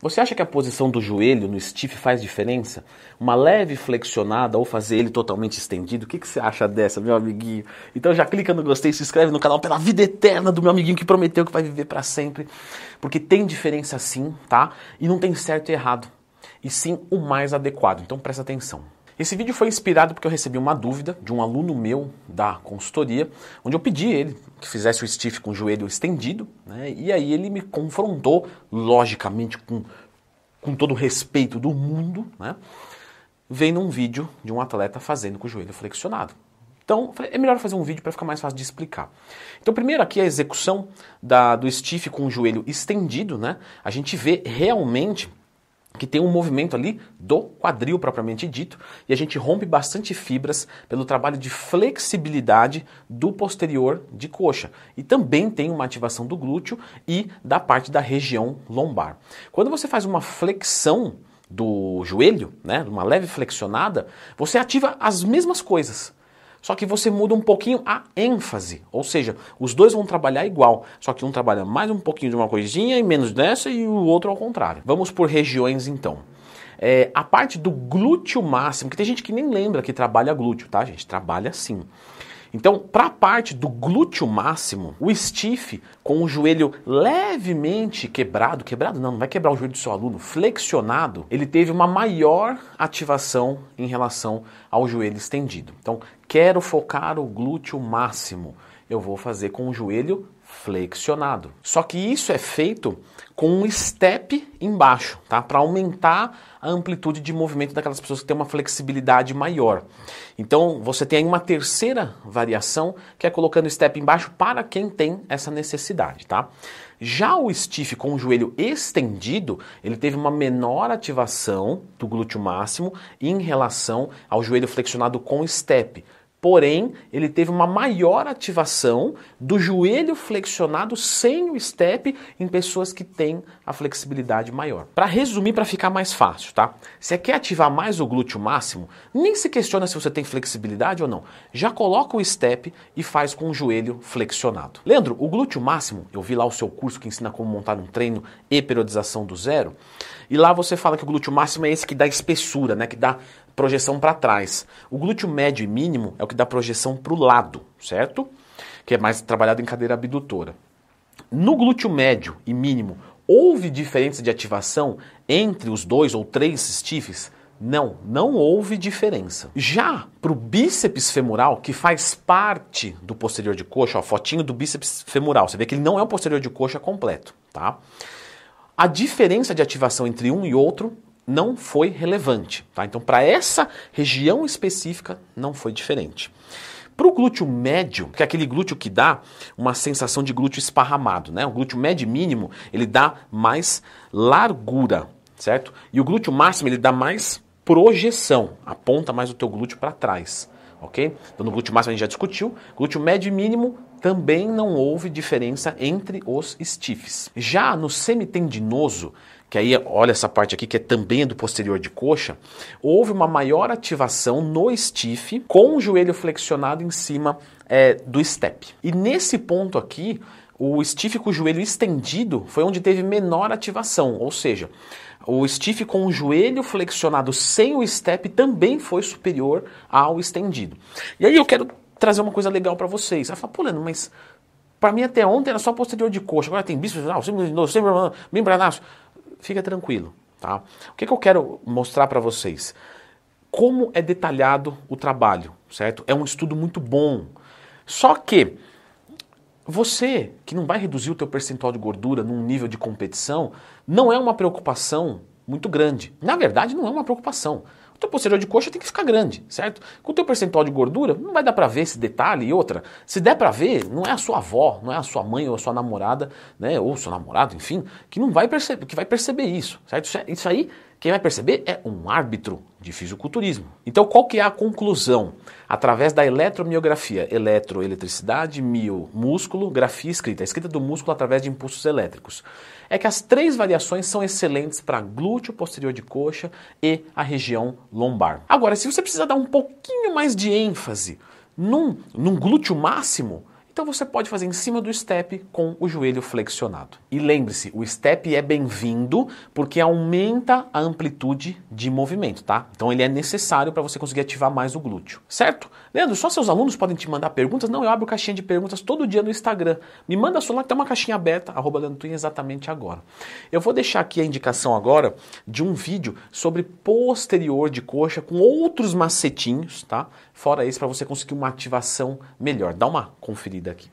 Você acha que a posição do joelho no stiff faz diferença? Uma leve flexionada ou fazer ele totalmente estendido? O que, que você acha dessa, meu amiguinho? Então já clica no gostei, se inscreve no canal pela vida eterna do meu amiguinho que prometeu que vai viver para sempre. Porque tem diferença sim, tá? E não tem certo e errado. E sim o mais adequado. Então presta atenção. Esse vídeo foi inspirado porque eu recebi uma dúvida de um aluno meu da consultoria, onde eu pedi ele que fizesse o stiff com o joelho estendido, né? e aí ele me confrontou, logicamente com, com todo o respeito do mundo, né? vendo um vídeo de um atleta fazendo com o joelho flexionado. Então, é melhor fazer um vídeo para ficar mais fácil de explicar. Então, primeiro aqui a execução da, do stiff com o joelho estendido, né? A gente vê realmente que tem um movimento ali do quadril propriamente dito, e a gente rompe bastante fibras pelo trabalho de flexibilidade do posterior de coxa. E também tem uma ativação do glúteo e da parte da região lombar. Quando você faz uma flexão do joelho, né, uma leve flexionada, você ativa as mesmas coisas. Só que você muda um pouquinho a ênfase, ou seja, os dois vão trabalhar igual, só que um trabalha mais um pouquinho de uma coisinha e menos dessa e o outro ao contrário. Vamos por regiões então. É, a parte do glúteo máximo, que tem gente que nem lembra que trabalha glúteo, tá, gente? Trabalha sim. Então, para a parte do glúteo máximo, o stiff com o joelho levemente quebrado, quebrado não, não vai quebrar o joelho do seu aluno, flexionado, ele teve uma maior ativação em relação ao joelho estendido. Então, quero focar o glúteo máximo, eu vou fazer com o joelho flexionado. Só que isso é feito com um step embaixo, tá? Para aumentar a amplitude de movimento daquelas pessoas que têm uma flexibilidade maior. Então, você tem aí uma terceira variação, que é colocando step embaixo para quem tem essa necessidade, tá? Já o stiff com o joelho estendido, ele teve uma menor ativação do glúteo máximo em relação ao joelho flexionado com step. Porém, ele teve uma maior ativação do joelho flexionado sem o step em pessoas que têm a flexibilidade maior. Para resumir, para ficar mais fácil, tá? Você quer ativar mais o glúteo máximo? Nem se questiona se você tem flexibilidade ou não. Já coloca o step e faz com o joelho flexionado. Leandro, o glúteo máximo, eu vi lá o seu curso que ensina como montar um treino e periodização do zero. E lá você fala que o glúteo máximo é esse que dá espessura, né? Que dá projeção para trás. O glúteo médio e mínimo é o que dá projeção para o lado, certo? Que é mais trabalhado em cadeira abdutora. No glúteo médio e mínimo, houve diferença de ativação entre os dois ou três stiffs? Não, não houve diferença. Já para o bíceps femoral, que faz parte do posterior de coxa, ó, fotinho do bíceps femoral, você vê que ele não é o posterior de coxa completo, tá? A diferença de ativação entre um e outro não foi relevante. Tá? Então, para essa região específica, não foi diferente. Para o glúteo médio, que é aquele glúteo que dá uma sensação de glúteo esparramado, né? O glúteo médio mínimo, ele dá mais largura, certo? E o glúteo máximo, ele dá mais projeção, aponta mais o teu glúteo para trás, ok? Então no glúteo máximo a gente já discutiu, glúteo médio mínimo também não houve diferença entre os stiffs. Já no semitendinoso, que aí olha essa parte aqui que é também do posterior de coxa, houve uma maior ativação no stiff com o joelho flexionado em cima é, do step. E nesse ponto aqui, o stiff com o joelho estendido foi onde teve menor ativação, ou seja, o stiff com o joelho flexionado sem o step também foi superior ao estendido. E aí eu quero trazer uma coisa legal para vocês. Aí fala, pô, Leandro, mas para mim até ontem era só posterior de coxa, agora tem bíceps, não, membranaço fica tranquilo, tá? O que, que eu quero mostrar para vocês? Como é detalhado o trabalho, certo? É um estudo muito bom. Só que você que não vai reduzir o teu percentual de gordura num nível de competição, não é uma preocupação muito grande. Na verdade, não é uma preocupação. O teu posterior de coxa tem que ficar grande, certo? Com o teu percentual de gordura, não vai dar para ver esse detalhe e outra. Se der para ver, não é a sua avó, não é a sua mãe ou a sua namorada, né, ou seu namorado, enfim, que não vai perceber, que vai perceber isso, certo? É, isso aí quem vai perceber é um árbitro de fisiculturismo. Então, qual que é a conclusão? Através da eletromiografia, eletroeletricidade, mio, músculo, grafia escrita, a escrita do músculo através de impulsos elétricos. É que as três variações são excelentes para glúteo posterior de coxa e a região lombar. Agora, se você precisa dar um pouquinho mais de ênfase num, num glúteo máximo, Então você pode fazer em cima do step com o joelho flexionado. E lembre-se, o step é bem-vindo porque aumenta a amplitude de movimento, tá? Então ele é necessário para você conseguir ativar mais o glúteo, certo? Leandro, só seus alunos podem te mandar perguntas? Não, eu abro caixinha de perguntas todo dia no Instagram. Me manda sua lá tem uma caixinha aberta, arroba Leandro Twin, exatamente agora. Eu vou deixar aqui a indicação agora de um vídeo sobre posterior de coxa com outros macetinhos, tá? Fora isso, para você conseguir uma ativação melhor. Dá uma conferida aqui.